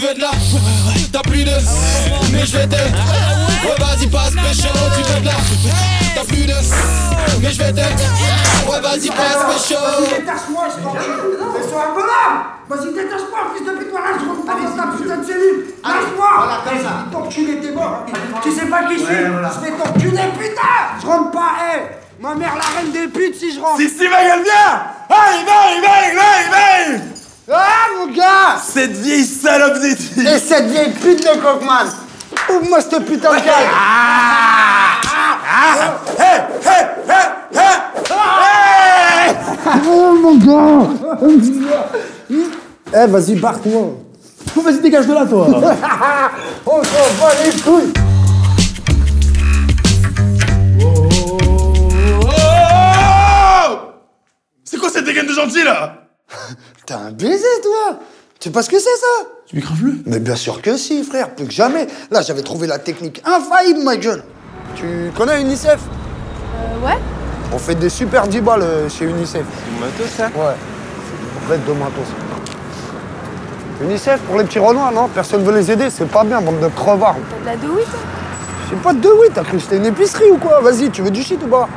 veux de la T'as plus de Mais je vais te Ouais? Vas-y passe pécho Tu veux de la T'as plus de Mais je vais te Ouais vas-y passe pécho Détache-moi, je t'en prie. Fais-toi un bonhomme Vas-y, détache-moi, fils de pute, voilà, je rentre pas dans ta putain de cellule. Lâche-moi. Voilà, comme ça. T'enculé, t'es mort Tu sais pas qui je suis? Je vais t'enculer, putain. Je rentre pas, hé Ma mère, la reine des putes, si je rentre. Si, si, gueule, viens Allez, vaille, vaille, vaille, vaille Ah, mon gars Cette vieille salope d'éthique Et cette vieille pute de Cockman. Ouvre-moi cette putain de gueule. Hé, hé, hé, hé Oh, mon gars. Eh, vas-y, barre-toi. Vas-y, dégage de là, toi. On s'en bat les couilles. Oh C'est quoi cette dégaine de gentil, là? T'as un baiser, toi Tu sais pas ce que c'est, ça Tu m'écraves le Mais bien sûr que si, frère, plus que jamais. Là, j'avais trouvé la technique infaillible, ma gueule. Tu connais UNICEF? Euh, ouais On fait des super 10 balles euh, chez UNICEF. Moto, ça Ouais. En fait, de matos. UNICEF pour les petits renois, non? Personne veut les aider, c'est pas bien, bande de crevards. T'as de la douille, toi? J'ai pas de oui, t'as cru que c'était une épicerie ou quoi? Vas-y, tu veux du shit ou pas?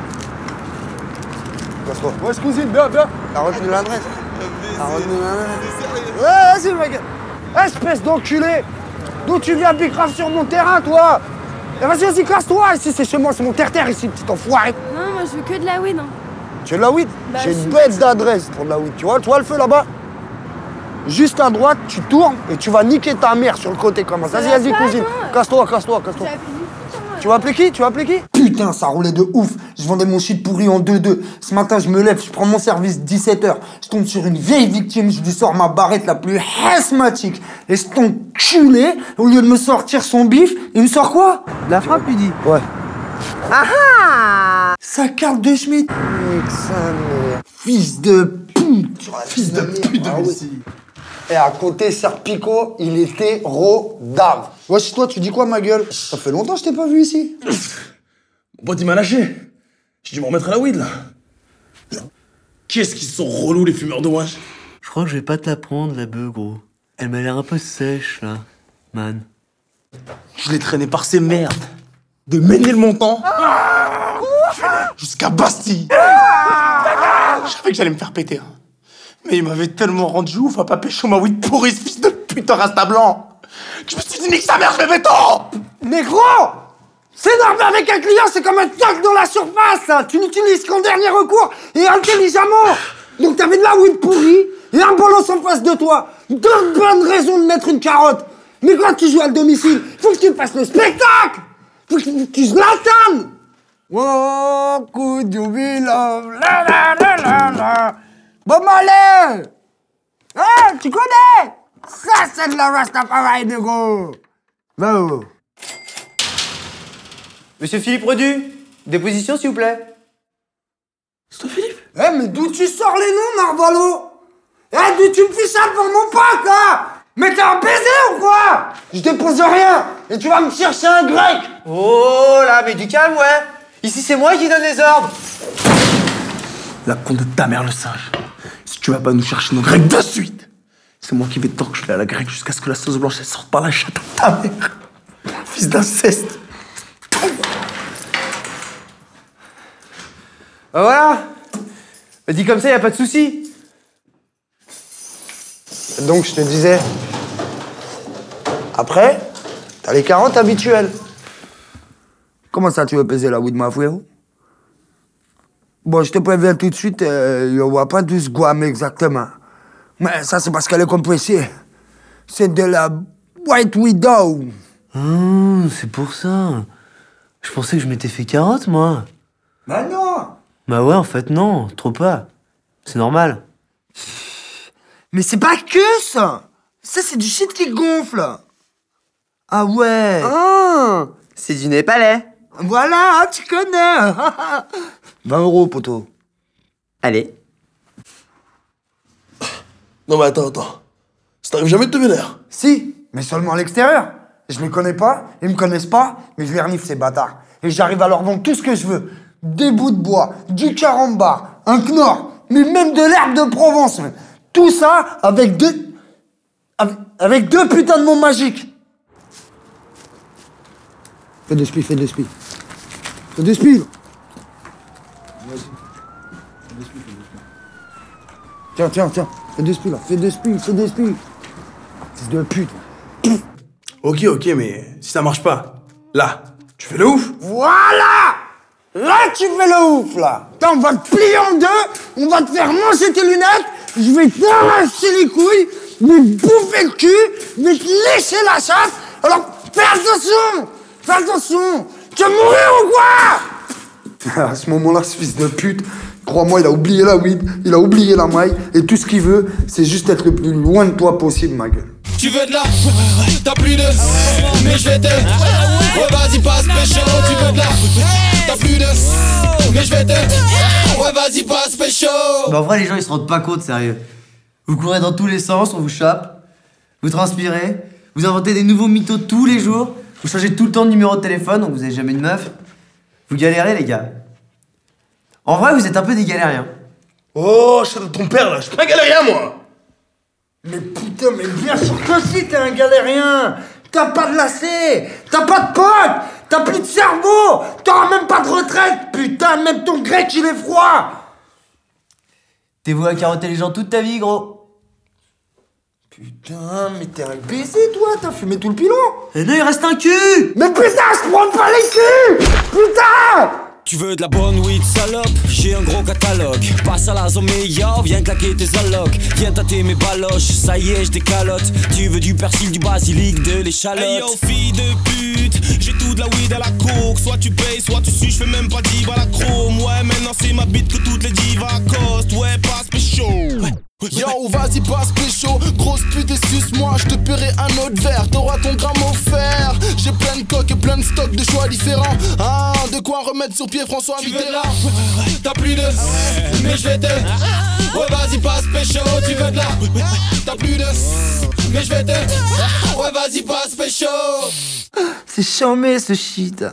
Casse-toi. Ouais, cousine, viens, viens T'as retenu l'adresse Ouais, vas-y, ma gueule. Espèce d'enculé D'où tu viens bicrave sur mon terrain, toi? Et vas-y, vas-y, casse-toi Ici, c'est chez moi, c'est mon terre-terre ici, petit enfoiré Non, moi je veux que de la weed. Hein. Tu veux de la weed? Bah, J'ai une bête d'adresse pour de la weed. Tu vois, tu vois le feu là-bas? Juste à droite, tu tournes et tu vas niquer ta mère sur le côté comme ça. Vas-y, va vas-y, cousine. Casse-toi, casse-toi, casse-toi. Hein. Tu vas appeler qui? Tu vas appeler qui? Putain, ça roulait de ouf. Je vendais mon shit pourri en 2-2. Ce matin, je me lève, je prends mon service 17h. Je tombe sur une vieille victime, je lui sors ma barrette la plus asthmatique. Et cet enculé, au lieu de me sortir son bif, il me sort quoi? La frappe, tu dis? Ouais. Sa carte de Schmitt Nique sa mère. Fils de pute Fils de pute de Et à côté, Serpico, il était rodave. Wesh, toi, tu dis quoi, ma gueule? Ça fait longtemps que je t'ai pas vu ici. Mon pote, il m'a lâché. J'ai dû me remettre à la weed, là. Qu'est-ce qu'ils sont relous, les fumeurs de wesh Je crois que je vais pas te la prendre, la bœuf, gros. Elle m'a l'air un peu sèche, là. Man. Je l'ai traîné par ces merdes. De Ménilmontant jusqu'à Bastille. Je savais que j'allais me faire péter. hein. Mais il m'avait tellement rendu ouf à pas pécho ma weed pourrie, ce fils de putain rasta blanc. Que je me suis dit, nique sa mère, je vais béton Mais C'est normal avec un client, c'est comme un toc dans la surface, ça. Tu l'utilises qu'en dernier recours et intelligemment. Donc t'avais de la weed pourrie et un bolos en face de toi. Deux bonnes raisons de mettre une carotte. Mais quand tu joues à domicile, faut que tu fasses le spectacle Faut que tu zlatan Oh, could you be love La la la la la Bob Marley Ah, tu connais? Ça, c'est de la Rastafari, de gros Va, oh. Monsieur Philippe Redu, déposition, s'il vous plaît. C'est toi, Philippe? Eh, mais d'où tu sors les noms, Marvalo Eh, d'où tu me fais ça pour mon pote, là? Mais t'es un baiser ou quoi? Je dépose rien Et tu vas me chercher un grec Oh là, mais du calme, ouais. Ici, c'est moi qui donne les ordres. La con de ta mère, le singe. Si tu vas pas nous chercher nos grecs de suite, c'est moi qui vais t'enculer à la grecque jusqu'à ce que la sauce blanche elle sorte par la chatte de ta mère. Fils d'inceste. Bah voilà. Bah, dit comme ça, y a pas de souci. Donc, je te disais... Après, t'as les carottes habituelles. Comment ça, tu veux peser la weed, ma frérot? Bon, je te préviens tout de suite, euh, il n'y aura pas 12 gouames exactement. Mais ça, c'est parce qu'elle est compressée. C'est de la White Widow. Ah, c'est pour ça. Je pensais que je m'étais fait carotte, moi. Mais non Bah ouais, en fait, non. Trop pas. C'est normal. Mais c'est pas que ça Ça, c'est du shit qui gonfle Ah ouais Oh, c'est du népalais. Voilà, hein, tu connais 20 euros, poteau. Allez. Non mais attends, attends. Ça t'arrive jamais de te vénère Si, mais seulement à l'extérieur. Je les connais pas, ils me connaissent pas, mais je les renifle, ces bâtards. Et j'arrive à leur vendre tout ce que je veux. Des bouts de bois, du carambar, un knorr, mais même de l'herbe de Provence. même. Tout ça avec deux... Avec, deux putains de mots magiques. Fais des spies, fais des spies. Fais. Vas-y. Des spies. Tiens, tiens, tiens. Fais des spies là. Fais des spies, fais des spies. Fils de pute. Ok, ok, mais si ça marche pas, là, tu fais le ouf Voilà Là, tu fais le ouf, là. Attends, on va te plier en deux, on va te faire manger tes lunettes, je vais t'arracher les couilles, te bouffer le cul, vais te lécher la chatte, alors fais attention Fais attention. Tu vas mourir ou quoi? À ce moment-là, ce fils de pute, crois-moi, il a oublié la weed, il a oublié la maille, et tout ce qu'il veut, c'est juste être le plus loin de toi possible, ma gueule. Tu veux de la T'as plus de Mais je vais te Ouais. Vas-y passe pécho Tu veux de la T'as plus de Mais je vais te Ouais vas-y passe pécho Bah en vrai, les gens ils se rendent pas compte, sérieux. Vous courez dans tous les sens, on vous chope, vous transpirez, vous inventez des nouveaux mythos tous les jours, vous changez tout le temps de numéro de téléphone, donc vous avez jamais de meuf. Vous galérez, les gars. En vrai, vous êtes un peu des galériens. Oh, je de ton père là, je suis pas galérien moi Mais putain, mais bien sûr que si, t'es un galérien. T'as pas de lacet T'as pas de potes T'as plus de cerveau T'auras même pas de retraite. Putain, même ton grec, il est froid. T'es voué à carotter les gens toute ta vie, gros? Putain, mais t'es un baiser, toi. T'as fumé tout le pilon. Et non, il reste un cul. Mais putain, je prends pas les culs. Putain Tu veux de la bonne weed salope? J'ai un gros catalogue. Passe à la zone meilleure, viens claquer tes allocs. Viens tâter mes baloches, ça y est je décalote. Tu veux du persil, du basilic, de l'échalote. Hey yo fille de pute, j'ai tout de la weed à la coke. Soit tu payes, soit tu suis, je fais même pas 10 balles à chrome. Ouais maintenant c'est ma bite que toutes les divas costent Ouais pécho Yo, vas-y, passe pécho, grosse pute et suce-moi, je te paierai un autre verre, t'auras ton gramme offert. J'ai plein de coques et plein de stocks de choix différents. Ah, de quoi remettre sur pied François Mitterrand. T'as plus de, mais je vais te. Ouais, vas-y, passe pécho, tu veux de la. T'as plus de, mais je vais te. Ouais, vas-y, passe pécho. C'est charmé ce shit